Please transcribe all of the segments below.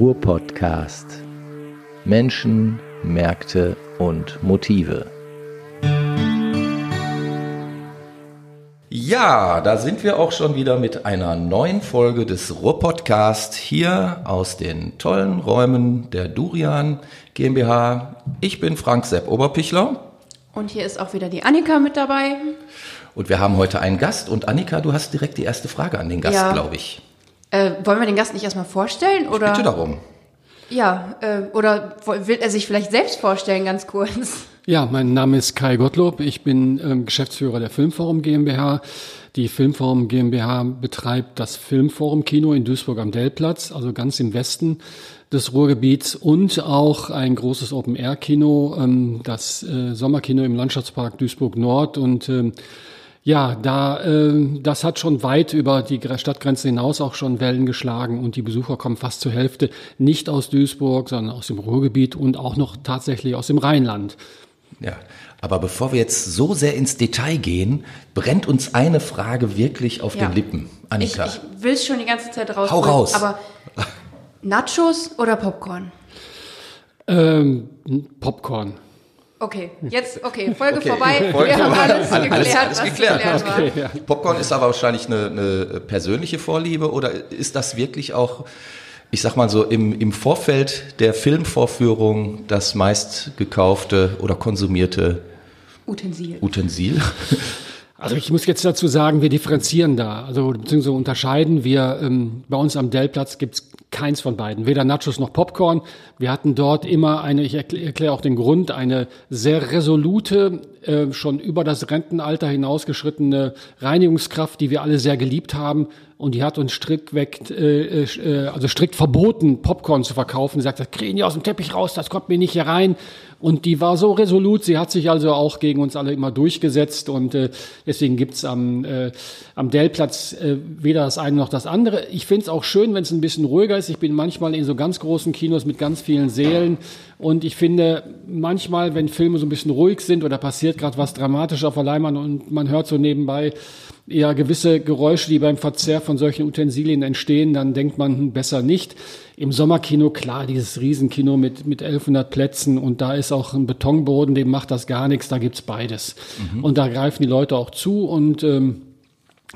Ruhr-Podcast. Menschen, Märkte und Motive. Ja, da sind wir auch schon wieder mit einer neuen Folge des Ruhr-Podcast hier aus den tollen Räumen der Durian GmbH. Ich bin Frank Sepp Oberpichler. Und hier ist auch wieder die Annika mit dabei. Und wir haben heute einen Gast. Und Annika, du hast direkt die erste Frage an den Gast, Ja. glaube ich. Äh, wollen wir den Gast nicht erstmal vorstellen? Oder? Bitte darum. Ja, äh, oder will er sich vielleicht selbst vorstellen, ganz kurz? Ja, mein Name ist Kai Gottlob. Ich bin ähm, Geschäftsführer der Filmforum GmbH. Die Filmforum GmbH betreibt das Filmforum Kino in Duisburg am Dellplatz, also ganz im Westen des Ruhrgebiets und auch ein großes Open-Air-Kino, ähm, das äh, Sommerkino im Landschaftspark Duisburg Nord und ähm, ja, da äh, das hat schon weit über die Gre- Stadtgrenze hinaus auch schon Wellen geschlagen und die Besucher kommen fast zur Hälfte nicht aus Duisburg, sondern aus dem Ruhrgebiet und auch noch tatsächlich aus dem Rheinland. Ja, aber bevor wir jetzt so sehr ins Detail gehen, brennt uns eine Frage wirklich auf Ja. den Lippen. Ich, Annika. ich will es schon die ganze Zeit raus. Hau raus. Aber Nachos oder Popcorn? Ähm, Popcorn. Okay, jetzt, okay, Folge Okay, vorbei. Folge wir haben vorbei. alles Alles- geklärt, alles was geklärt. geklärt war. Okay, ja. Popcorn ist aber wahrscheinlich eine, eine persönliche Vorliebe oder ist das wirklich auch, ich sag mal so, im, im Vorfeld der Filmvorführung das meist gekaufte oder konsumierte Utensil. Utensil? Also ich muss jetzt dazu sagen, wir differenzieren da, also beziehungsweise unterscheiden. Wir ähm, bei uns am Dellplatz gibt's keins von beiden, weder Nachos noch Popcorn. Wir hatten dort immer eine, ich erkläre erklär auch den Grund, eine sehr resolute, äh, schon über das Rentenalter hinausgeschrittene Reinigungskraft, die wir alle sehr geliebt haben. Und die hat uns strikt weg, äh, äh, also strikt verboten, Popcorn zu verkaufen. Sie sagt, das kriegen die aus dem Teppich raus, das kommt mir nicht hier rein. Und die war so resolut, sie hat sich also auch gegen uns alle immer durchgesetzt und äh, deswegen gibt's am, äh, am Dellplatz äh, weder das eine noch das andere. Ich find's auch schön, wenn es ein bisschen ruhiger ist. Ich bin manchmal in so ganz großen Kinos mit ganz vielen Sälen und ich finde manchmal, wenn Filme so ein bisschen ruhig sind oder passiert gerade was dramatisch auf der Leinwand und man hört so nebenbei ja gewisse Geräusche, die beim Verzehr von solchen Utensilien entstehen, dann denkt man hm, besser nicht. Im Sommerkino, klar, dieses Riesenkino mit, mit 1100 Plätzen und da ist auch ein Betonboden, dem macht das gar nichts, da gibt's beides. Und da greifen die Leute auch zu und ähm,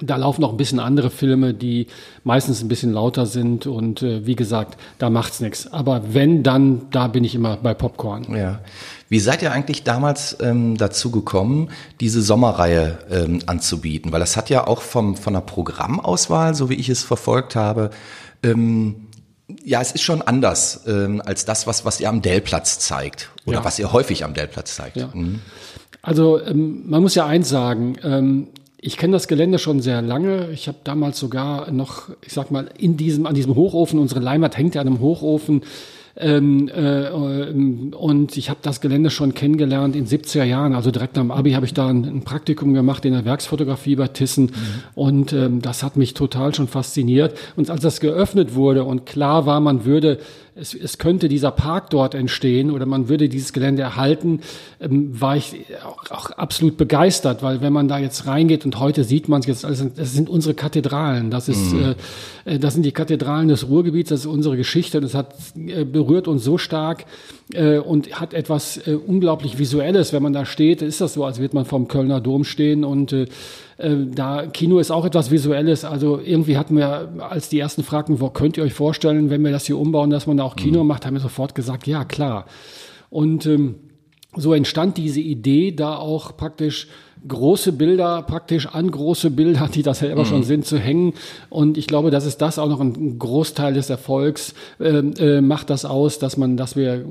da laufen noch ein bisschen andere Filme, die meistens ein bisschen lauter sind und äh, wie gesagt, da macht's nichts. Aber wenn, dann, da bin ich immer bei Popcorn. Ja. Wie seid ihr eigentlich damals ähm, dazu gekommen, diese Sommerreihe ähm, anzubieten? Weil das hat ja auch vom, von der Programmauswahl, so wie ich es verfolgt habe, ähm, ja, es ist schon anders ähm, als das, was, was ihr am Dellplatz zeigt. Oder Ja. was ihr häufig am Dellplatz zeigt. Ja. Mhm. Also ähm, man muss ja eins sagen, ähm, ich kenne das Gelände schon sehr lange. Ich habe damals sogar noch, ich sag mal, in diesem, an diesem Hochofen, unsere Leinwand hängt ja an einem Hochofen. Ähm, äh, ähm, und ich habe das Gelände schon kennengelernt in 70er Jahren. Also direkt am Abi habe ich da ein, ein Praktikum gemacht in der Werksfotografie bei Thyssen. Und ähm, das hat mich total schon fasziniert. Und als das geöffnet wurde und klar war, man würde es, es könnte dieser Park dort entstehen oder man würde dieses Gelände erhalten, ähm, war ich auch, auch absolut begeistert, weil wenn man da jetzt reingeht und heute sieht man es jetzt, alles, das sind unsere Kathedralen, das ist, äh, äh, das sind die Kathedralen des Ruhrgebiets, das ist unsere Geschichte und es hat äh, berührt uns so stark äh, und hat etwas äh, unglaublich Visuelles, wenn man da steht, ist das so, als wird man vom Kölner Dom stehen und äh, da Kino ist auch etwas Visuelles. Also irgendwie hatten wir, als die ersten fragten, wo könnt ihr euch vorstellen, wenn wir das hier umbauen, dass man da auch Kino macht, haben wir sofort gesagt, ja klar. Und ähm, so entstand diese Idee, da auch praktisch große Bilder praktisch an große Bilder, die das selber schon sind, zu hängen. Und ich glaube, das ist das auch noch ein Großteil des Erfolgs, ähm, äh, macht das aus, dass man, dass wir,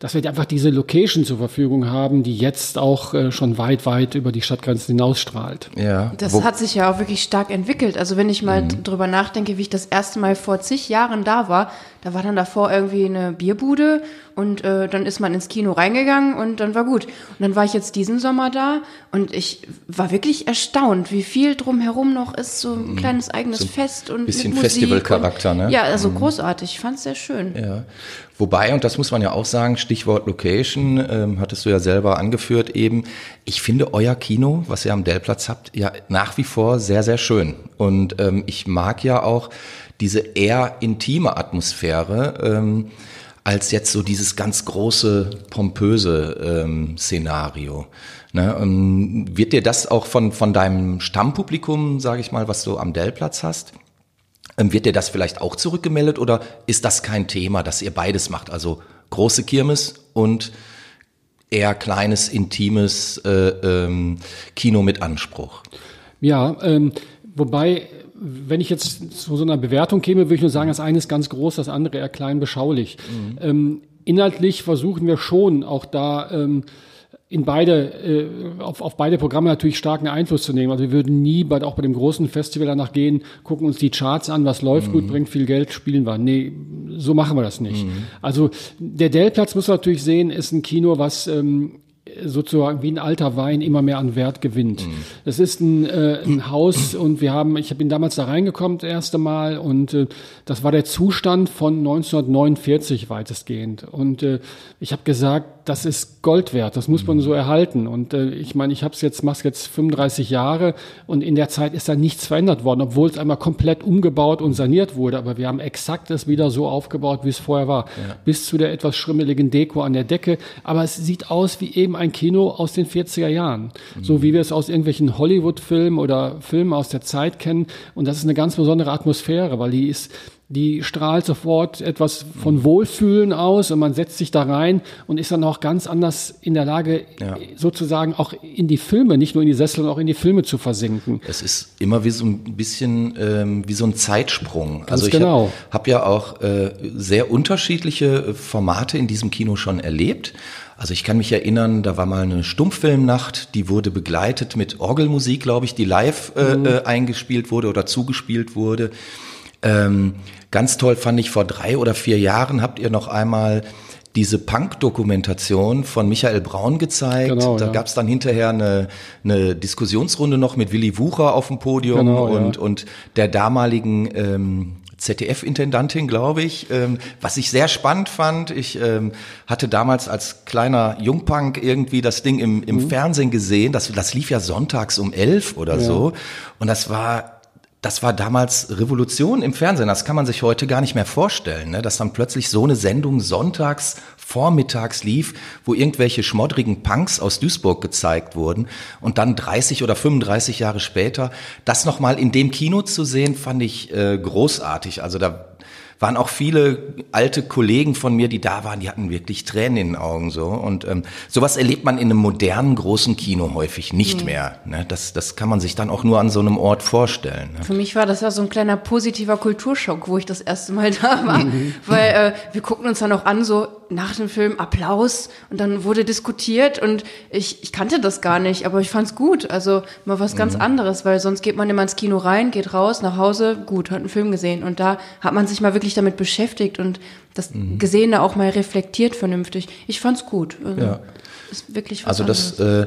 dass wir einfach diese Location zur Verfügung haben, die jetzt auch äh, schon weit, weit über die Stadtgrenzen hinausstrahlt. Ja. Das Wo- hat sich ja auch wirklich stark entwickelt. Also wenn ich mal Mhm. drüber nachdenke, wie ich das erste Mal vor zig Jahren da war, da war dann davor irgendwie eine Bierbude und äh, dann ist man ins Kino reingegangen und dann war gut. Und dann war ich jetzt diesen Sommer da und Und ich war wirklich erstaunt, wie viel drumherum noch ist, so ein kleines eigenes So ein Fest und bisschen Festivalcharakter, ne? Ja, also großartig. Ich fand es sehr schön. Ja. Wobei, und das muss man ja auch sagen, Stichwort Location, ähm, hattest du ja selber angeführt eben. Ich finde euer Kino, was ihr am Dellplatz habt, ja nach wie vor sehr, sehr schön. Und ähm, ich mag ja auch diese eher intime Atmosphäre, ähm, als jetzt so dieses ganz große, pompöse ähm, Szenario. Ne, ähm, wird dir das auch von, von deinem Stammpublikum, sage ich mal, was du am Dellplatz hast, ähm, Wird dir das vielleicht auch zurückgemeldet oder ist das kein Thema, dass ihr beides macht? Also große Kirmes und eher kleines, intimes äh, ähm, Kino mit Anspruch. Ja, ähm, wobei, wenn ich jetzt zu so einer Bewertung käme, würde ich nur sagen, das eine ist ganz groß, das andere eher klein beschaulich. Ähm, inhaltlich versuchen wir schon auch da ähm, in beide, äh, auf, auf beide Programme natürlich starken Einfluss zu nehmen. Also wir würden nie, bei, auch bei dem großen Festival danach gehen, gucken uns die Charts an, was läuft gut, bringt viel Geld, spielen wir. Nee, so machen wir das nicht. Also der Dellplatz muss man natürlich sehen, ist ein Kino, was ähm, sozusagen wie ein alter Wein immer mehr an Wert gewinnt. Das ist ein, äh, ein Haus und wir haben, ich bin damals da reingekommen das erste Mal und äh, das war der Zustand von 1949 weitestgehend. Und äh, ich habe gesagt, das ist Gold wert, das muss man so erhalten. Und äh, ich meine, ich habe es jetzt, mach's jetzt 35 Jahre und in der Zeit ist da nichts verändert worden, obwohl es einmal komplett umgebaut und saniert wurde. Aber wir haben exakt es wieder so aufgebaut, wie es vorher war. Bis zu der etwas schrimmeligen Deko an der Decke. Aber es sieht aus wie eben ein Kino aus den 40er Jahren. So wie wir es aus irgendwelchen Hollywood-Filmen oder Filmen aus der Zeit kennen. Und das ist eine ganz besondere Atmosphäre, weil die ist, die strahlt sofort etwas von Wohlfühlen aus und man setzt sich da rein und ist dann auch ganz anders in der Lage, Ja. sozusagen auch in die Filme, nicht nur in die Sessel, sondern auch in die Filme zu versinken. Es ist immer wie so ein bisschen ähm, wie so ein Zeitsprung. also ich genau. habe hab ja auch äh, sehr unterschiedliche Formate in diesem Kino schon erlebt. Also ich kann mich erinnern, da war mal eine Stummfilmnacht, die wurde begleitet mit Orgelmusik, glaube ich, die live äh, äh, eingespielt wurde oder zugespielt wurde. Ähm, ganz toll fand ich vor drei oder vier Jahren habt ihr noch einmal diese Punk-Dokumentation von Michael Braun gezeigt. Genau, da ja. gab es dann hinterher eine, eine Diskussionsrunde noch mit Willy Wucher auf dem Podium Genau, ja. und, und der damaligen ähm, ZDF-Intendantin, glaube ich, ähm, was ich sehr spannend fand. Ich ähm, hatte damals als kleiner Jungpunk irgendwie das Ding im, im Mhm. Fernsehen gesehen. Das, das lief ja sonntags um elf oder so. Und das war das war damals Revolution im Fernsehen. Das kann man sich heute gar nicht mehr vorstellen, ne? dass dann plötzlich so eine Sendung sonntags vormittags lief, wo irgendwelche schmoddrigen Punks aus Duisburg gezeigt wurden und dann 30 oder 35 Jahre später das nochmal in dem Kino zu sehen, fand ich äh, großartig. Also da waren auch viele alte Kollegen von mir, die da waren, die hatten wirklich Tränen in den Augen so. Und ähm, sowas erlebt man in einem modernen großen Kino häufig nicht mehr. Ne? Das, das kann man sich dann auch nur an so einem Ort vorstellen. Ne? Für mich war das ja so ein kleiner positiver Kulturschock, wo ich das erste Mal da war. Mhm. Weil äh, wir guckten uns dann auch an, so nach dem Film Applaus und dann wurde diskutiert und ich, ich kannte das gar nicht, aber ich fand's gut. Also mal was Mhm. ganz anderes, weil sonst geht man immer ins Kino rein, geht raus, nach Hause, gut, hat einen Film gesehen. Und da hat man sich mal wirklich damit beschäftigt und das Mhm. Gesehene auch mal reflektiert vernünftig. Ich fand's gut. Also, Ja. Ist wirklich was Also anderes. das, äh,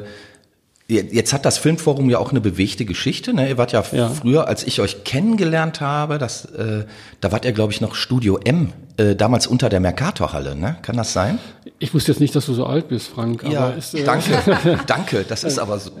jetzt hat das Filmforum ja auch eine bewegte Geschichte. Ne? Ihr wart ja, Ja. früher, als ich euch kennengelernt habe, das, äh, da wart ihr, glaube ich, noch Studio M, äh, damals unter der Mercatorhalle. Ne? Kann das sein? Ich wusste jetzt nicht, dass du so alt bist, Frank. aber ist, äh, danke, danke. Das ist aber so.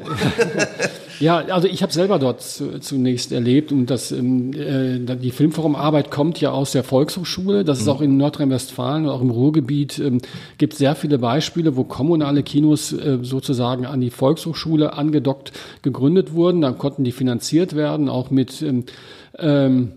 Ja, also ich habe selber dort zu, zunächst erlebt und das, ähm, äh, die Filmforumarbeit kommt ja aus der Volkshochschule. Das ist auch in Nordrhein-Westfalen und auch im Ruhrgebiet ähm, gibt sehr viele Beispiele, wo kommunale Kinos äh, sozusagen an die Volkshochschule angedockt gegründet wurden. Dann konnten die finanziert werden, auch mit ähm, ähm,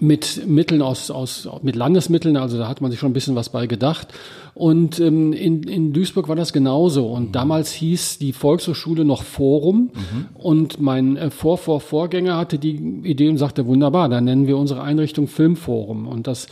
mit Mitteln aus, aus mit Landesmitteln, also da hat man sich schon ein bisschen was bei gedacht. Und ähm, in, in Duisburg war das genauso. Und damals hieß die Volkshochschule noch Forum. Und mein äh, Vor -Vor Vorgänger hatte die Idee und sagte, wunderbar, dann nennen wir unsere Einrichtung Filmforum. Und das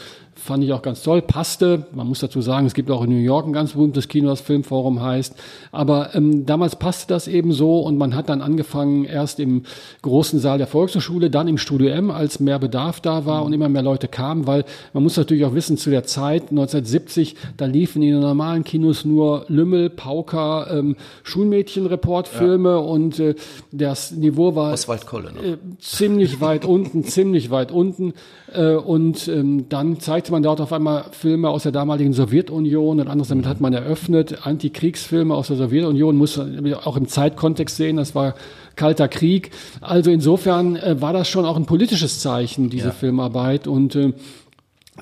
fand ich auch ganz toll, passte. Man muss dazu sagen, es gibt auch in New York ein ganz berühmtes Kino, das Filmforum heißt. Aber ähm, damals passte das eben so und man hat dann angefangen, erst im großen Saal der Volkshochschule, dann im Studio M, als mehr Bedarf da war und immer mehr Leute kamen, weil man muss natürlich auch wissen, zu der Zeit, 1970, da liefen in den normalen Kinos nur Lümmel, Pauker, ähm, Schulmädchen-Reportfilme ja. und äh, das Niveau war ne? äh, ziemlich weit unten, ziemlich weit unten. Äh, und ähm, dann zeigte man dort auf einmal Filme aus der damaligen Sowjetunion und anderes damit hat man eröffnet. Antikriegsfilme aus der Sowjetunion muss man auch im Zeitkontext sehen. Das war Kalter Krieg. Also insofern äh, war das schon auch ein politisches Zeichen, diese ja. Filmarbeit. Und äh,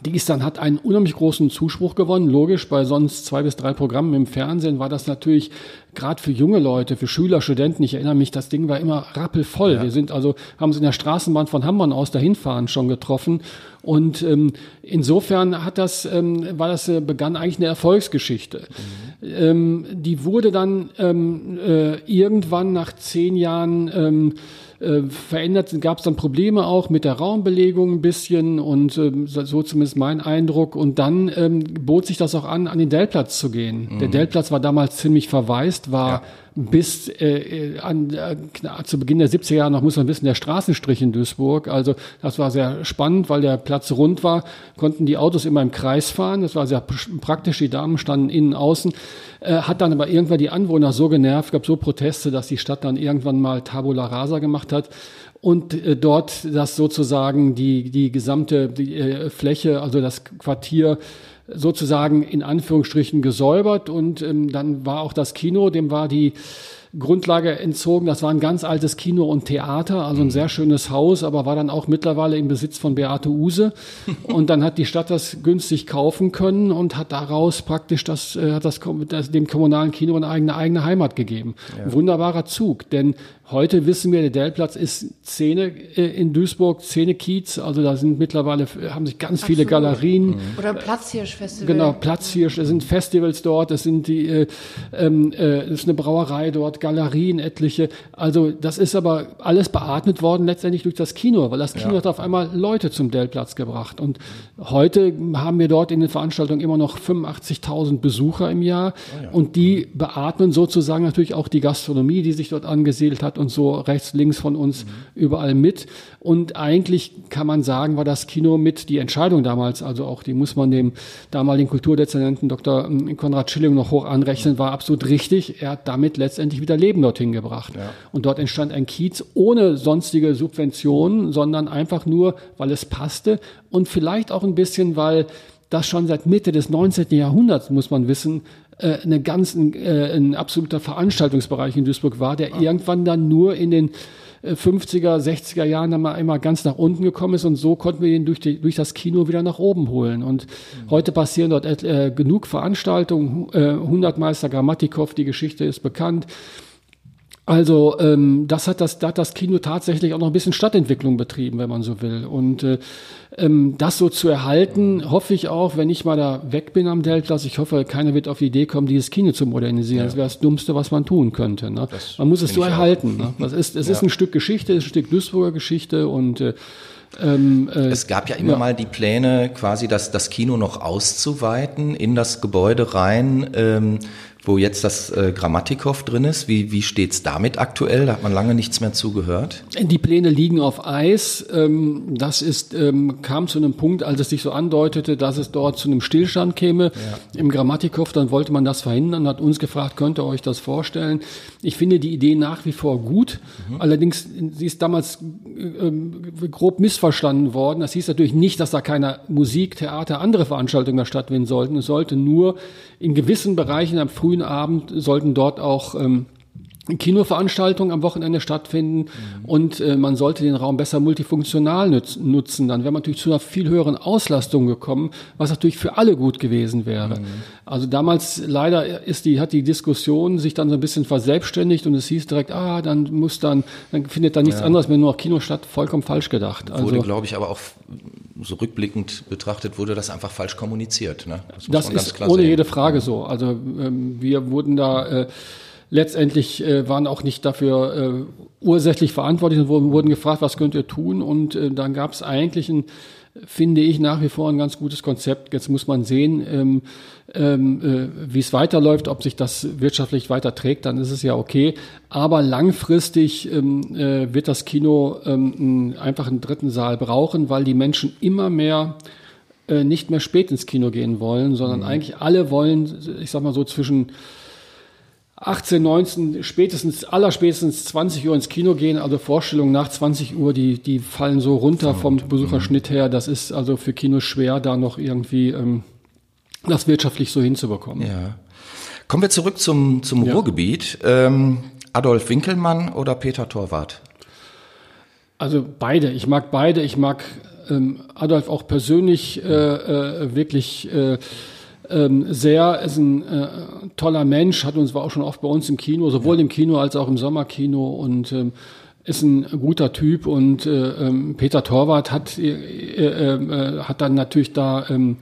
die ist dann, hat einen unheimlich großen Zuspruch gewonnen. Logisch, bei sonst zwei bis drei Programmen im Fernsehen war das natürlich gerade für junge Leute, für Schüler, Studenten. Ich erinnere mich, das Ding war immer rappelvoll. Ja. Wir sind also, haben es in der Straßenbahn von Hamburg aus dahin fahren schon getroffen. Und ähm, insofern hat das, ähm, war das, äh, begann eigentlich eine Erfolgsgeschichte. Mhm. Ähm, die wurde dann ähm, äh, irgendwann nach zehn Jahren ähm, äh, verändert, gab es dann Probleme auch mit der Raumbelegung ein bisschen und ähm, so zumindest mein Eindruck. Und dann ähm, bot sich das auch an, an den Dellplatz zu gehen. Mhm. Der Dellplatz war damals ziemlich verwaist, war ja bis äh, an, äh, zu Beginn der 70er Jahre noch, muss man wissen, der Straßenstrich in Duisburg. Also das war sehr spannend, weil der Platz rund war, konnten die Autos immer im Kreis fahren. Das war sehr praktisch, die Damen standen innen, außen. Äh, hat dann aber irgendwann die Anwohner so genervt, gab so Proteste, dass die Stadt dann irgendwann mal Tabula Rasa gemacht hat und äh, dort das sozusagen die, die gesamte die, äh, Fläche, also das Quartier sozusagen in Anführungsstrichen gesäubert und ähm, dann war auch das Kino, dem war die Grundlage entzogen. Das war ein ganz altes Kino und Theater, also ein sehr schönes Haus, aber war dann auch mittlerweile im Besitz von Beate Use. Und dann hat die Stadt das günstig kaufen können und hat daraus praktisch das, äh, hat das, das dem kommunalen Kino eine eigene, eigene Heimat gegeben. Ja. Wunderbarer Zug, denn Heute wissen wir, der Dellplatz ist Szene äh, in Duisburg, Szene Kiez. Also da sind mittlerweile, haben sich ganz viele Galerien. Mhm. Oder Platzhirsch-Festival. Genau, Platzhirsch. Es sind Festivals dort, es sind die, äh, ähm, äh, es ist eine Brauerei dort, Galerien etliche. Also das ist aber alles beatmet worden letztendlich durch das Kino, weil das Kino ja. hat auf einmal Leute zum Dellplatz gebracht. Und heute haben wir dort in den Veranstaltungen immer noch 85.000 Besucher im Jahr. Oh ja. Und die beatmen sozusagen natürlich auch die Gastronomie, die sich dort angesiedelt hat und so rechts, links von uns mhm. überall mit. Und eigentlich kann man sagen, war das Kino mit die Entscheidung damals, also auch die muss man dem damaligen Kulturdezernenten Dr. Ähm, Konrad Schilling noch hoch anrechnen, war absolut richtig. Er hat damit letztendlich wieder Leben dorthin gebracht. Ja. Und dort entstand ein Kiez ohne sonstige Subventionen, sondern einfach nur, weil es passte und vielleicht auch ein bisschen, weil das schon seit Mitte des 19. Jahrhunderts, muss man wissen, äh, eine ganz, äh, ein absoluter Veranstaltungsbereich in Duisburg war, der ah. irgendwann dann nur in den 50er, äh, 60er Jahren dann mal einmal ganz nach unten gekommen ist und so konnten wir ihn durch, die, durch das Kino wieder nach oben holen. Und mhm. heute passieren dort äh, genug Veranstaltungen. Äh, Hundertmeister Grammatikow, die Geschichte ist bekannt. Also ähm, das hat das, da hat das Kino tatsächlich auch noch ein bisschen Stadtentwicklung betrieben, wenn man so will. Und äh, ähm, das so zu erhalten, hoffe ich auch, wenn ich mal da weg bin am Deltplatz, ich hoffe, keiner wird auf die Idee kommen, dieses Kino zu modernisieren. Ja. Das wäre das Dummste, was man tun könnte. Ne? Man muss es so erhalten. Ne? Das ist, es ja. ist ein Stück Geschichte, es ist ein Stück Duisburger Geschichte und äh, ähm, äh, es gab ja immer ja. mal die Pläne, quasi das, das Kino noch auszuweiten in das Gebäude rein. Ähm, wo jetzt das äh, Grammatikow drin ist. Wie, wie steht's damit aktuell? Da hat man lange nichts mehr zugehört. Die Pläne liegen auf Eis. Ähm, das ist, ähm, kam zu einem Punkt, als es sich so andeutete, dass es dort zu einem Stillstand käme. Ja. Im Grammatikow, dann wollte man das verhindern, hat uns gefragt, könnt ihr euch das vorstellen? Ich finde die Idee nach wie vor gut. Mhm. Allerdings, sie ist damals äh, grob missverstanden worden. Das hieß natürlich nicht, dass da keine Musik, Theater, andere Veranstaltungen mehr stattfinden sollten. Es sollte nur in gewissen Bereichen am frühen Abend sollten dort auch ähm, Kinoveranstaltungen am Wochenende stattfinden mhm. und äh, man sollte den Raum besser multifunktional nutz, nutzen. Dann wäre man natürlich zu einer viel höheren Auslastung gekommen, was natürlich für alle gut gewesen wäre. Mhm. Also damals leider ist die, hat die Diskussion sich dann so ein bisschen verselbstständigt und es hieß direkt, ah, dann muss dann, dann findet da nichts ja. anderes mehr nur noch Kino statt. Vollkommen falsch gedacht. Also, wurde, glaube ich, aber auch so rückblickend betrachtet, wurde das einfach falsch kommuniziert. Ne? Das, das ist ohne sehen. jede Frage so. Also ähm, wir wurden da äh, letztendlich äh, waren auch nicht dafür äh, ursächlich verantwortlich und wurden, gefragt, was könnt ihr tun? Und äh, dann gab es eigentlich ein, finde ich, nach wie vor ein ganz gutes Konzept. Jetzt muss man sehen, ähm, ähm, äh, wie es weiterläuft, ob sich das wirtschaftlich weiter trägt, dann ist es ja okay. Aber langfristig ähm, äh, wird das Kino ähm, einfach einen dritten Saal brauchen, weil die Menschen immer mehr äh, nicht mehr spät ins Kino gehen wollen, sondern mhm. eigentlich alle wollen, ich sag mal so zwischen 18, 19, spätestens, allerspätestens 20 Uhr ins Kino gehen. Also Vorstellungen nach 20 Uhr, die, die fallen so runter vom Besucherschnitt her. Das ist also für Kinos schwer, da noch irgendwie ähm, das wirtschaftlich so hinzubekommen. Ja. Kommen wir zurück zum, zum ja. Ruhrgebiet. Ähm, Adolf Winkelmann oder Peter Torwart? Also beide. Ich mag beide. Ich mag ähm, Adolf auch persönlich äh, äh, wirklich äh, ähm, sehr, ist ein äh, toller Mensch, hat uns war auch schon oft bei uns im Kino, sowohl im Kino als auch im Sommerkino und ähm, ist ein guter Typ und äh, ähm, Peter Torwart hat, äh, äh, äh, hat dann natürlich da ähm,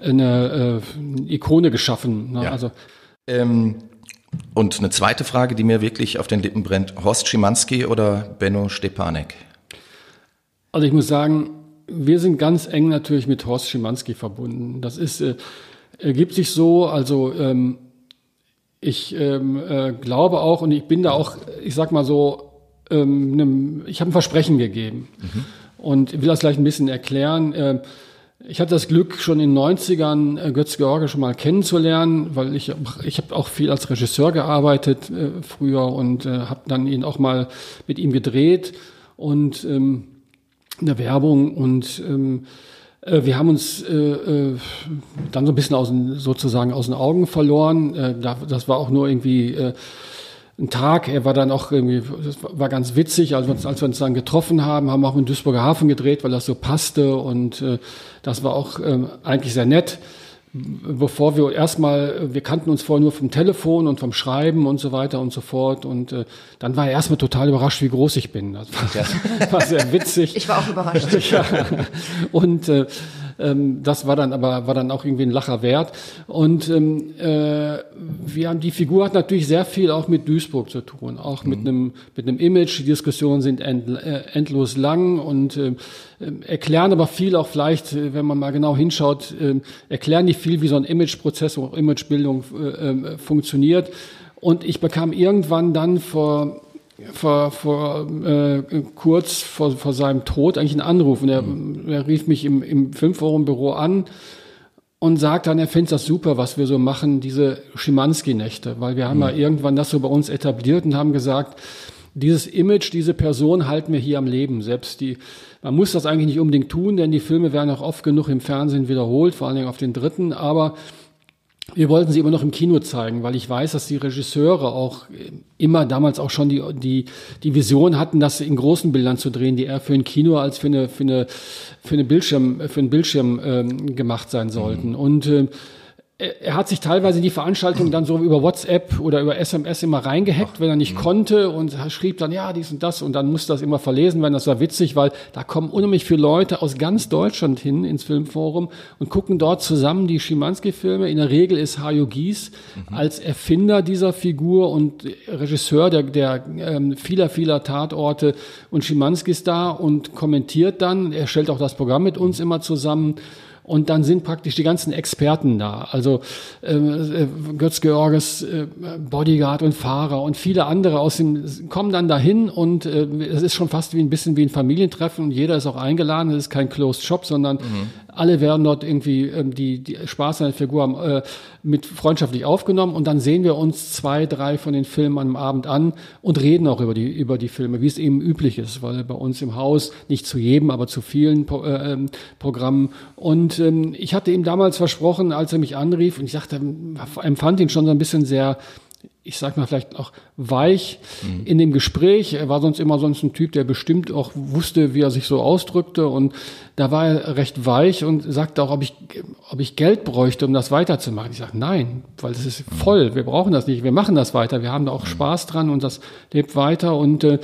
eine äh, Ikone geschaffen. Ne? Ja. Also ähm, und eine zweite Frage, die mir wirklich auf den Lippen brennt: Horst Schimanski oder Benno Stepanek? Also ich muss sagen, wir sind ganz eng natürlich mit Horst Schimanski verbunden. Das ist äh, ergibt sich so. Also ähm, ich ähm, äh, glaube auch und ich bin da auch, ich sag mal so, ähm, nem, ich habe ein Versprechen gegeben mhm. und will das gleich ein bisschen erklären. Äh, ich hatte das Glück, schon in den 90ern äh, Götz George schon mal kennenzulernen, weil ich, ich habe auch viel als Regisseur gearbeitet äh, früher und äh, habe dann ihn auch mal mit ihm gedreht und ähm, eine Werbung und ähm, äh, wir haben uns äh, äh, dann so ein bisschen aus den, sozusagen aus den Augen verloren. Äh, das war auch nur irgendwie äh, ein Tag. Er war dann auch irgendwie, das war ganz witzig, als wir uns, als wir uns dann getroffen haben, haben auch in Duisburger Hafen gedreht, weil das so passte und äh, das war auch äh, eigentlich sehr nett bevor wir erstmal, wir kannten uns vorher nur vom Telefon und vom Schreiben und so weiter und so fort. Und äh, dann war er erstmal total überrascht, wie groß ich bin. Das war, ja. war sehr witzig. Ich war auch überrascht. ja. Und äh, ähm, das war dann aber war dann auch irgendwie ein Lacher wert. Und ähm, äh, wir haben die Figur hat natürlich sehr viel auch mit Duisburg zu tun, auch mhm. mit einem mit einem Image. Die Diskussionen sind end, äh, endlos lang und äh, erklären aber viel auch vielleicht, äh, wenn man mal genau hinschaut, äh, erklären die viel, wie so ein Imageprozess oder Imagebildung äh, äh, funktioniert. Und ich bekam irgendwann dann vor vor, vor äh, kurz vor, vor seinem Tod eigentlich einen Anruf und er, mhm. er rief mich im, im Filmforum-Büro an und sagt dann, er findet das super, was wir so machen, diese Schimanski-Nächte, weil wir haben mhm. ja irgendwann das so bei uns etabliert und haben gesagt, dieses Image, diese Person halten wir hier am Leben. Selbst die, man muss das eigentlich nicht unbedingt tun, denn die Filme werden auch oft genug im Fernsehen wiederholt, vor allen Dingen auf den dritten, aber wir wollten sie immer noch im Kino zeigen, weil ich weiß, dass die Regisseure auch immer damals auch schon die, die, die Vision hatten, das in großen Bildern zu drehen, die eher für ein Kino als für eine, für eine, für eine Bildschirm, für einen Bildschirm ähm, gemacht sein sollten. Mhm. Und äh, er hat sich teilweise in die Veranstaltung dann so über WhatsApp oder über SMS immer reingehackt, Ach, wenn er nicht mh. konnte und schrieb dann, ja, dies und das und dann musste das immer verlesen werden. Das war witzig, weil da kommen unheimlich viele Leute aus ganz Deutschland hin ins Filmforum und gucken dort zusammen die Schimanski-Filme. In der Regel ist Hajo Gies mhm. als Erfinder dieser Figur und Regisseur der, der ähm, vieler, vieler Tatorte und Schimanskis da und kommentiert dann. Er stellt auch das Programm mit uns immer zusammen. Und dann sind praktisch die ganzen Experten da. Also ähm, äh, Götz Georges, äh, Bodyguard und Fahrer und viele andere aus dem kommen dann dahin und äh, es ist schon fast wie ein bisschen wie ein Familientreffen und jeder ist auch eingeladen. Es ist kein Closed Shop, sondern mhm. Alle werden dort irgendwie ähm, die, die Spaß an der Figur haben, äh, mit freundschaftlich aufgenommen und dann sehen wir uns zwei, drei von den Filmen am Abend an und reden auch über die, über die Filme, wie es eben üblich ist, weil bei uns im Haus nicht zu jedem, aber zu vielen äh, ähm, Programmen. Und ähm, ich hatte ihm damals versprochen, als er mich anrief und ich sagte, empfand ihn schon so ein bisschen sehr ich sag mal vielleicht auch weich mhm. in dem Gespräch. Er war sonst immer sonst ein Typ, der bestimmt auch wusste, wie er sich so ausdrückte und da war er recht weich und sagte auch, ob ich, ob ich Geld bräuchte, um das weiterzumachen. Ich sage, nein, weil es ist voll, wir brauchen das nicht, wir machen das weiter, wir haben da auch mhm. Spaß dran und das lebt weiter und äh,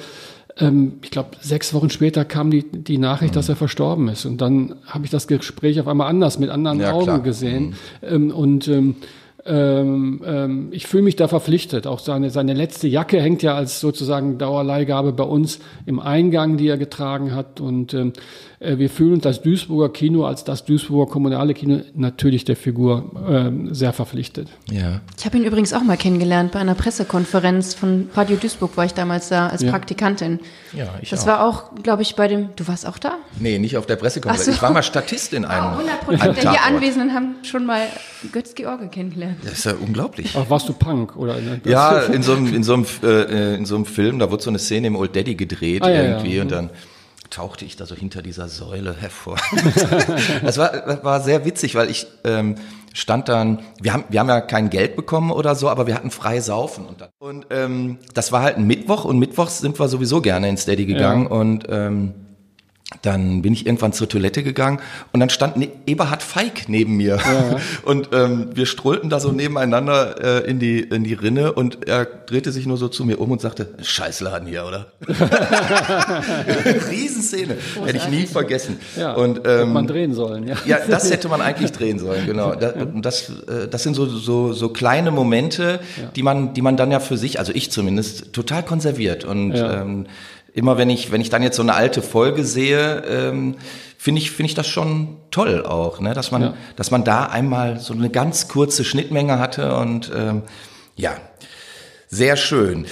ähm, ich glaube, sechs Wochen später kam die, die Nachricht, mhm. dass er verstorben ist. Und dann habe ich das Gespräch auf einmal anders, mit anderen ja, Augen klar. gesehen. Mhm. Ähm, und ähm, ähm, ähm, ich fühle mich da verpflichtet. Auch seine, seine letzte Jacke hängt ja als sozusagen Dauerleihgabe bei uns im Eingang, die er getragen hat. Und ähm, äh, wir fühlen uns das Duisburger Kino als das Duisburger kommunale Kino natürlich der Figur ähm, sehr verpflichtet. Ja. Ich habe ihn übrigens auch mal kennengelernt bei einer Pressekonferenz von Radio Duisburg war ich damals da als ja. Praktikantin. Ja, ich Das auch. war auch, glaube ich, bei dem. Du warst auch da? Nee, nicht auf der Pressekonferenz. So. Ich war mal Statist in einem. Oh, 100% der hier Anwesenden haben schon mal Götz George kennengelernt. Das ist ja unglaublich. Ach, warst du Punk oder? Ja, in so einem in so einem äh, in so einem Film, da wurde so eine Szene im Old Daddy gedreht ah, irgendwie ja, ja. und dann tauchte ich da so hinter dieser Säule hervor. das war, war sehr witzig, weil ich ähm, stand dann, wir haben, wir haben ja kein Geld bekommen oder so, aber wir hatten frei saufen. Und, dann, und ähm, das war halt ein Mittwoch und Mittwochs sind wir sowieso gerne ins Steady gegangen ja. und ähm, dann bin ich irgendwann zur Toilette gegangen und dann stand ne Eberhard Feig neben mir. Ja. Und ähm, wir strollten da so nebeneinander äh, in, die, in die Rinne und er drehte sich nur so zu mir um und sagte, Scheißladen hier, oder? Riesenszene. Hätte ich nie vergessen. Ja, und, ähm, hätte man drehen sollen, ja. Ja, das hätte man eigentlich drehen sollen, genau. Das, das, äh, das sind so, so, so kleine Momente, ja. die, man, die man dann ja für sich, also ich zumindest, total konserviert. Und ja. ähm, immer wenn ich, wenn ich dann jetzt so eine alte Folge sehe, ähm, finde ich, finde ich das schon toll auch, ne? dass man, ja. dass man da einmal so eine ganz kurze Schnittmenge hatte und ähm, ja, sehr schön.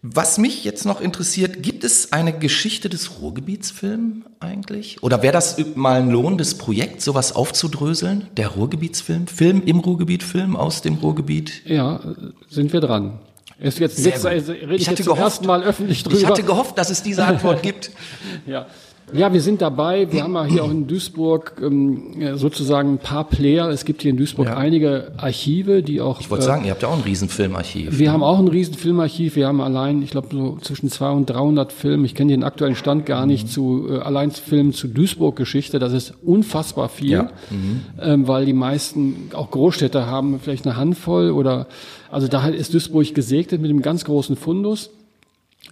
Was mich jetzt noch interessiert, gibt es eine Geschichte des Ruhrgebietsfilms eigentlich? Oder wäre das mal ein lohnendes Projekt, sowas aufzudröseln? Der Ruhrgebietsfilm? Film im Ruhrgebiet, Film aus dem Ruhrgebiet? Ja, sind wir dran. Ist jetzt Sehr also, rede ich, ich hatte gehofft, Mal öffentlich drüber. Ich hatte gehofft, dass es diese Antwort gibt. ja. Ja, wir sind dabei. Wir haben ja hier auch in Duisburg ähm, sozusagen ein paar Player. Es gibt hier in Duisburg ja. einige Archive, die auch. Ich wollte äh, sagen, ihr habt ja auch ein Riesenfilmarchiv. Wir haben auch ein Riesenfilmarchiv. Wir haben allein, ich glaube, so zwischen 200 und 300 Filme. Ich kenne den aktuellen Stand gar nicht mhm. zu äh, allein Filmen zu Duisburg-Geschichte. Das ist unfassbar viel, ja. mhm. ähm, weil die meisten auch Großstädte haben vielleicht eine Handvoll oder also da ist Duisburg gesegnet mit einem ganz großen Fundus.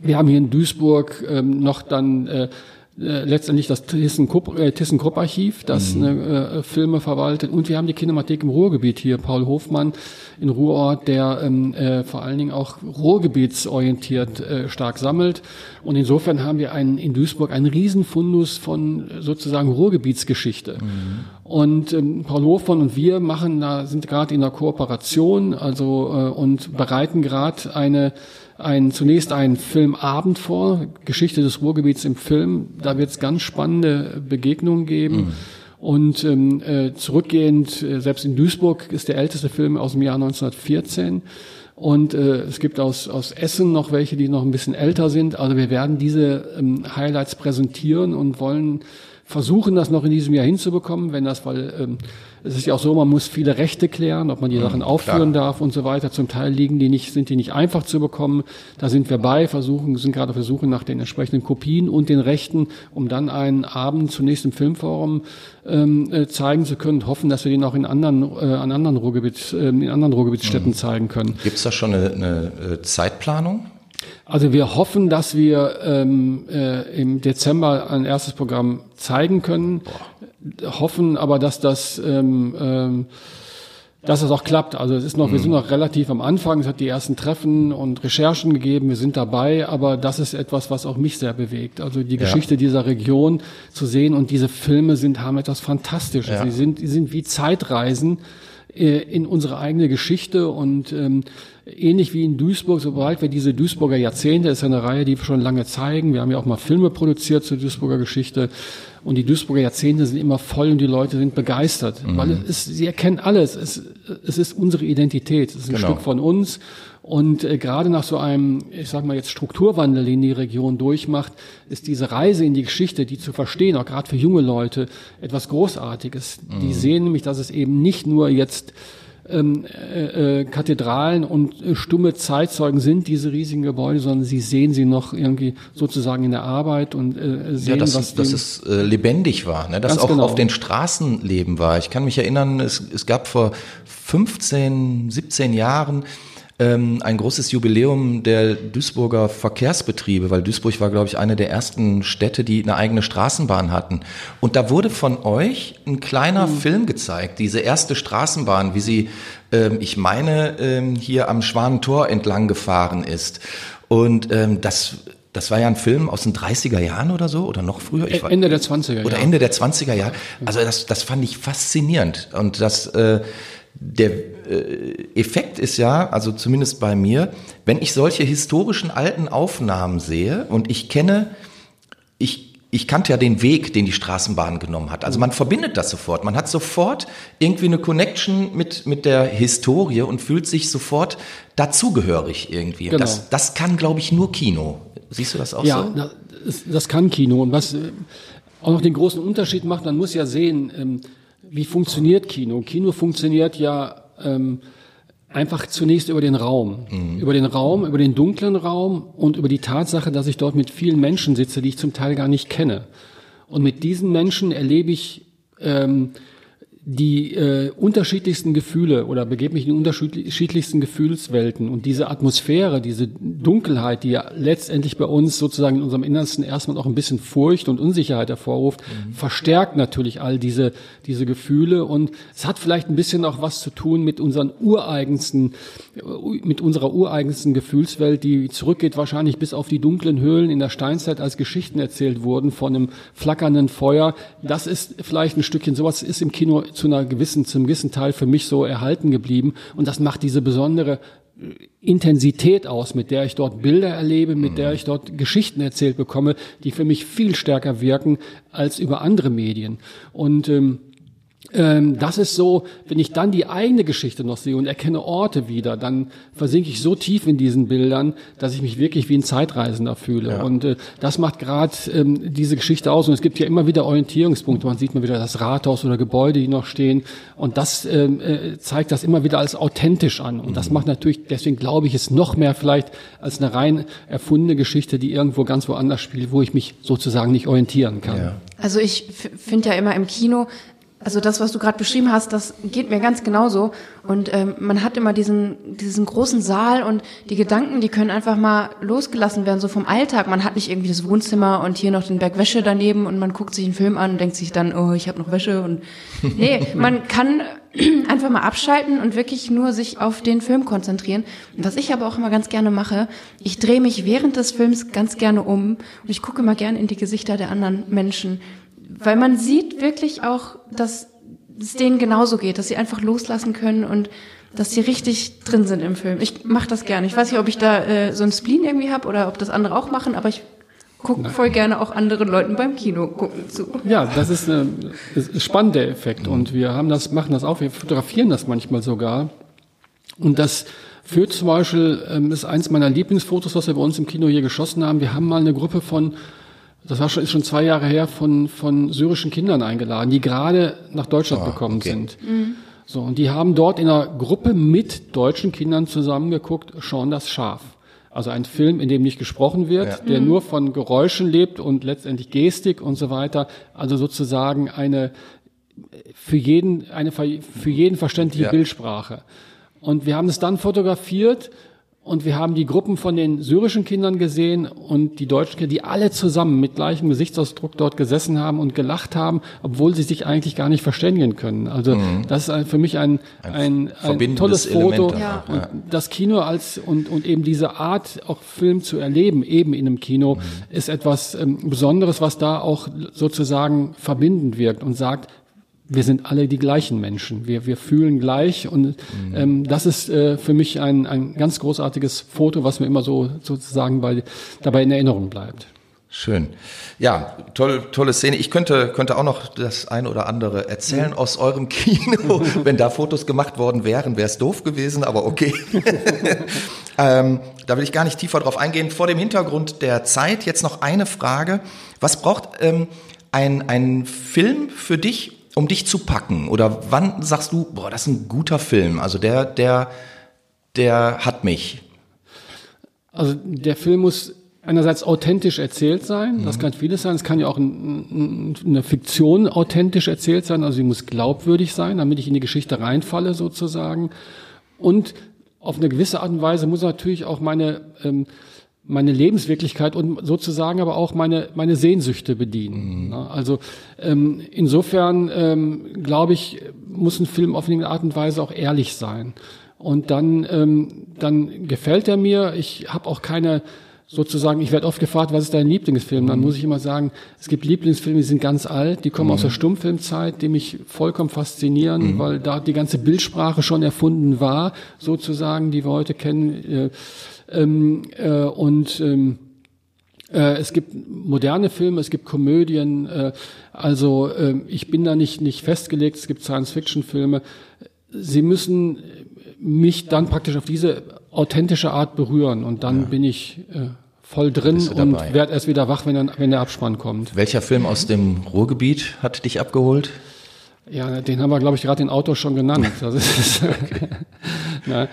Wir haben hier in Duisburg ähm, noch dann äh, äh, letztendlich das ThyssenKrupp-Archiv, äh, das mhm. äh, Filme verwaltet. Und wir haben die Kinemathek im Ruhrgebiet hier, Paul Hofmann in Ruhrort, der ähm, äh, vor allen Dingen auch ruhrgebietsorientiert äh, stark sammelt. Und insofern haben wir einen, in Duisburg einen Riesenfundus von sozusagen Ruhrgebietsgeschichte. Mhm. Und ähm, Paul Hofmann und wir machen da, sind gerade in der Kooperation, also äh, und bereiten gerade eine ein, zunächst einen Filmabend vor, Geschichte des Ruhrgebiets im Film. Da wird es ganz spannende Begegnungen geben. Mhm. Und ähm, äh, zurückgehend, äh, selbst in Duisburg ist der älteste Film aus dem Jahr 1914. Und äh, es gibt aus, aus Essen noch welche, die noch ein bisschen älter sind. Also wir werden diese ähm, Highlights präsentieren und wollen versuchen, das noch in diesem Jahr hinzubekommen, wenn das, weil ähm, es ist ja auch so, man muss viele Rechte klären, ob man die mhm, Sachen aufführen klar. darf und so weiter. Zum Teil liegen die nicht, sind die nicht einfach zu bekommen. Da sind wir bei, versuchen, sind gerade auf der Suche nach den entsprechenden Kopien und den Rechten, um dann einen Abend zunächst im Filmforum ähm, äh, zeigen zu können und hoffen, dass wir den auch in anderen, äh, an anderen Ruhrgebiet, äh, in anderen Ruhrgebietsstädten mhm. zeigen können. Gibt es da schon eine, eine äh, Zeitplanung? Also wir hoffen, dass wir ähm, äh, im Dezember ein erstes Programm zeigen können. Boah. Hoffen aber, dass das ähm, ähm, dass das auch klappt. Also es ist noch, mhm. wir sind noch relativ am Anfang. Es hat die ersten Treffen und Recherchen gegeben. Wir sind dabei, aber das ist etwas, was auch mich sehr bewegt. Also die ja. Geschichte dieser Region zu sehen und diese Filme sind haben etwas Fantastisches. Ja. Sie sind, sie sind wie Zeitreisen in unsere eigene Geschichte und ähm, ähnlich wie in Duisburg, sobald wir diese Duisburger Jahrzehnte, ist eine Reihe, die wir schon lange zeigen. Wir haben ja auch mal Filme produziert zur Duisburger Geschichte und die Duisburger Jahrzehnte sind immer voll und die Leute sind begeistert, mhm. weil es ist, sie erkennen alles. Es, es ist unsere Identität, es ist ein genau. Stück von uns und äh, gerade nach so einem, ich sag mal jetzt Strukturwandel, den die Region durchmacht, ist diese Reise in die Geschichte, die zu verstehen, auch gerade für junge Leute, etwas Großartiges. Mhm. Die sehen nämlich, dass es eben nicht nur jetzt ähm, äh, äh, Kathedralen und äh, stumme Zeitzeugen sind diese riesigen Gebäude, sondern sie sehen sie noch irgendwie sozusagen in der Arbeit und äh, sehen, ja, dass, was dass es äh, lebendig war, ne? dass auch genau. auf den Straßen Leben war. Ich kann mich erinnern, es, es gab vor 15, 17 Jahren ähm, ein großes Jubiläum der Duisburger Verkehrsbetriebe, weil Duisburg war, glaube ich, eine der ersten Städte, die eine eigene Straßenbahn hatten. Und da wurde von euch ein kleiner mhm. Film gezeigt, diese erste Straßenbahn, wie sie, ähm, ich meine, ähm, hier am Schwanentor entlang gefahren ist. Und ähm, das das war ja ein Film aus den 30er Jahren oder so oder noch früher. Ich Ende der 20er Jahre. Oder Ende der 20er Jahre. Also das, das fand ich faszinierend. Und das, äh, der äh, Effekt ist ja, also zumindest bei mir, wenn ich solche historischen alten Aufnahmen sehe und ich kenne, ich ich kannte ja den Weg, den die Straßenbahn genommen hat. Also man verbindet das sofort. Man hat sofort irgendwie eine Connection mit, mit der Historie und fühlt sich sofort dazugehörig irgendwie. Genau. Das, das kann, glaube ich, nur Kino. Siehst du das auch ja, so? Ja, das, das, kann Kino. Und was äh, auch noch den großen Unterschied macht, man muss ja sehen, ähm, wie funktioniert Kino. Kino funktioniert ja ähm, einfach zunächst über den Raum. Mhm. Über den Raum, über den dunklen Raum und über die Tatsache, dass ich dort mit vielen Menschen sitze, die ich zum Teil gar nicht kenne. Und mit diesen Menschen erlebe ich ähm, die äh, unterschiedlichsten Gefühle oder begebe mich in unterschiedlichsten Gefühlswelten und diese Atmosphäre, diese Dunkelheit, die ja letztendlich bei uns sozusagen in unserem Innersten erstmal auch ein bisschen Furcht und Unsicherheit hervorruft, mhm. verstärkt natürlich all diese diese Gefühle und es hat vielleicht ein bisschen auch was zu tun mit unseren ureigensten mit unserer ureigensten Gefühlswelt, die zurückgeht wahrscheinlich bis auf die dunklen Höhlen in der Steinzeit, als Geschichten erzählt wurden von einem flackernden Feuer. Das ist vielleicht ein Stückchen sowas ist im Kino zu einer gewissen, zum gewissen Teil für mich so erhalten geblieben. Und das macht diese besondere äh, Intensität aus, mit der ich dort Bilder erlebe, mit der ich dort Geschichten erzählt bekomme, die für mich viel stärker wirken als über andere Medien. Und ähm, das ist so, wenn ich dann die eigene Geschichte noch sehe und erkenne Orte wieder, dann versinke ich so tief in diesen Bildern, dass ich mich wirklich wie ein Zeitreisender fühle. Ja. Und äh, das macht gerade ähm, diese Geschichte aus. Und es gibt ja immer wieder Orientierungspunkte. Man sieht mal wieder das Rathaus oder Gebäude, die noch stehen. Und das ähm, äh, zeigt das immer wieder als authentisch an. Und das mhm. macht natürlich, deswegen glaube ich, es noch mehr vielleicht als eine rein erfundene Geschichte, die irgendwo ganz woanders spielt, wo ich mich sozusagen nicht orientieren kann. Ja. Also ich finde ja immer im Kino, also das, was du gerade beschrieben hast, das geht mir ganz genauso. Und ähm, man hat immer diesen, diesen großen Saal und die Gedanken, die können einfach mal losgelassen werden, so vom Alltag. Man hat nicht irgendwie das Wohnzimmer und hier noch den Berg Wäsche daneben und man guckt sich einen Film an und denkt sich dann, oh, ich habe noch Wäsche. Und nee, man kann einfach mal abschalten und wirklich nur sich auf den Film konzentrieren. Und was ich aber auch immer ganz gerne mache, ich drehe mich während des Films ganz gerne um und ich gucke mal gerne in die Gesichter der anderen Menschen weil man sieht wirklich auch, dass es denen genauso geht, dass sie einfach loslassen können und dass sie richtig drin sind im Film. Ich mache das gerne. Ich weiß nicht, ob ich da äh, so ein Spleen irgendwie habe oder ob das andere auch machen, aber ich gucke voll gerne auch anderen Leuten beim Kino gucken zu. Ja, das ist, ein spannender Effekt und wir haben das, machen das auch, wir fotografieren das manchmal sogar und das führt zum Beispiel, ähm, ist eins meiner Lieblingsfotos, was wir bei uns im Kino hier geschossen haben. Wir haben mal eine Gruppe von das war schon, ist schon zwei Jahre her, von, von syrischen Kindern eingeladen, die gerade nach Deutschland oh, gekommen okay. sind. Mhm. So, und die haben dort in einer Gruppe mit deutschen Kindern zusammengeguckt, Sean das Schaf. Also ein Film, in dem nicht gesprochen wird, ja. der mhm. nur von Geräuschen lebt und letztendlich Gestik und so weiter. Also sozusagen eine für jeden, eine für jeden verständliche ja. Bildsprache. Und wir haben es dann fotografiert und wir haben die Gruppen von den syrischen Kindern gesehen und die deutschen Kinder, die alle zusammen mit gleichem Gesichtsausdruck dort gesessen haben und gelacht haben, obwohl sie sich eigentlich gar nicht verständigen können. Also mhm. das ist für mich ein, ein, ein, ein tolles Foto. Ja. Und das Kino als und, und eben diese Art, auch Film zu erleben, eben in einem Kino, mhm. ist etwas ähm, Besonderes, was da auch sozusagen verbindend wirkt und sagt, wir sind alle die gleichen Menschen. Wir, wir fühlen gleich und mhm. ähm, das ist äh, für mich ein, ein ganz großartiges Foto, was mir immer so sozusagen bei, dabei in Erinnerung bleibt. Schön. Ja, toll, tolle Szene. Ich könnte, könnte auch noch das eine oder andere erzählen mhm. aus eurem Kino. Wenn da Fotos gemacht worden wären, wäre es doof gewesen, aber okay. ähm, da will ich gar nicht tiefer drauf eingehen. Vor dem Hintergrund der Zeit jetzt noch eine Frage. Was braucht ähm, ein, ein Film für dich, um dich zu packen? Oder wann sagst du, boah, das ist ein guter Film? Also der, der, der hat mich. Also der Film muss einerseits authentisch erzählt sein. Das mhm. kann vieles sein. Es kann ja auch ein, eine Fiktion authentisch erzählt sein. Also sie muss glaubwürdig sein, damit ich in die Geschichte reinfalle sozusagen. Und auf eine gewisse Art und Weise muss natürlich auch meine, ähm, meine Lebenswirklichkeit und sozusagen aber auch meine, meine Sehnsüchte bedienen. Mhm. Also ähm, insofern ähm, glaube ich, muss ein Film auf eine Art und Weise auch ehrlich sein. Und dann, ähm, dann gefällt er mir. Ich habe auch keine sozusagen, ich werde oft gefragt, was ist dein Lieblingsfilm? Dann muss ich immer sagen, es gibt Lieblingsfilme, die sind ganz alt, die kommen mhm. aus der Stummfilmzeit, die mich vollkommen faszinieren, mhm. weil da die ganze Bildsprache schon erfunden war, sozusagen, die wir heute kennen. Äh, ähm, äh, und ähm, äh, es gibt moderne Filme, es gibt Komödien, äh, also äh, ich bin da nicht, nicht festgelegt, es gibt Science-Fiction-Filme. Sie müssen mich dann praktisch auf diese authentische Art berühren und dann ja. bin ich äh, voll drin und werde erst wieder wach, wenn, dann, wenn der Abspann kommt. Welcher Film aus dem Ruhrgebiet hat dich abgeholt? Ja, den haben wir, glaube ich, gerade den Autor schon genannt. Ist. Na, ja.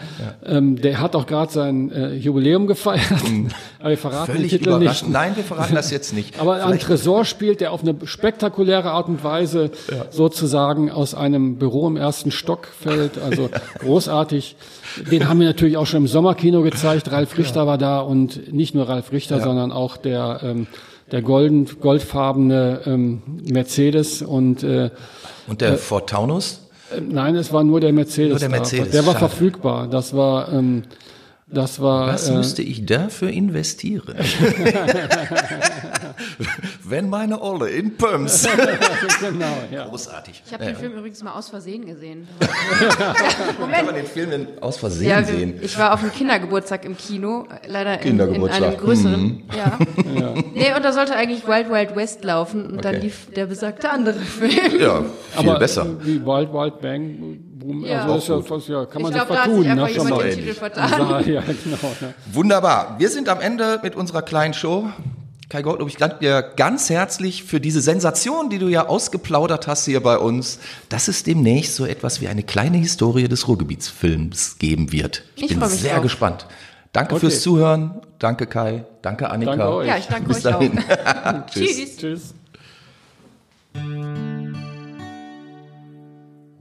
ähm, der hat auch gerade sein äh, Jubiläum gefeiert. Mhm. Aber wir verraten Völlig den Titel nicht. Nein, wir verraten das jetzt nicht. Aber Vielleicht. ein Tresor spielt, der auf eine spektakuläre Art und Weise ja. sozusagen aus einem Büro im ersten Stock fällt. Also großartig. Den haben wir natürlich auch schon im Sommerkino gezeigt. Ralf Richter ja. war da und nicht nur Ralf Richter, sondern auch der ähm, der golden, goldfarbene ähm, Mercedes und äh, und der äh, Ford Taunus? Äh, nein, es war nur der Mercedes. Nur der Mercedes. Der war Schade. verfügbar. Das war ähm, das war. Was äh, müsste ich dafür investieren? Wenn meine Olle in Pumps. genau, ja. Großartig. Ich habe den Film übrigens mal aus Versehen gesehen. Moment. Kann man den Film denn aus Versehen ja, sehen? Ich war auf einem Kindergeburtstag im Kino, leider in, in einem größeren. Mhm. Ja. ja. Nee, und da sollte eigentlich Wild Wild West laufen und okay. dann lief der besagte andere Film. Ja, viel Aber besser. Wie Wild Wild Bang Boom, ja. also das ist ja, ja, kann man ich sich glaub, vertun. Da hat sich ne? Den Titel vertan. Ja, genau, ne? Wunderbar. Wir sind am Ende mit unserer kleinen Show. Kai Gottlob, ich danke dir ganz herzlich für diese Sensation, die du ja ausgeplaudert hast hier bei uns, dass es demnächst so etwas wie eine kleine Historie des Ruhrgebietsfilms geben wird. Ich, ich bin sehr auch. gespannt. Danke okay. fürs Zuhören. Danke Kai. Danke Annika. Danke euch. Ja, ich danke Bis euch dahin. auch. Tschüss. Tschüss.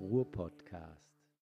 Ruhrpodcast.